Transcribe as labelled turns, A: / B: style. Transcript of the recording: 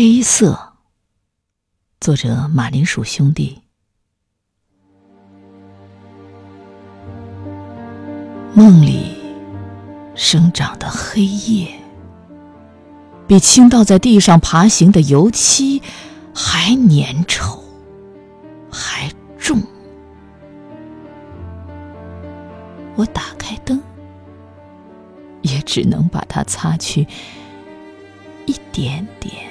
A: 黑色。作者马铃薯兄弟。梦里生长的黑夜比倾倒在地上爬行的油漆还粘稠还重。我打开灯也只能把它擦去一点点。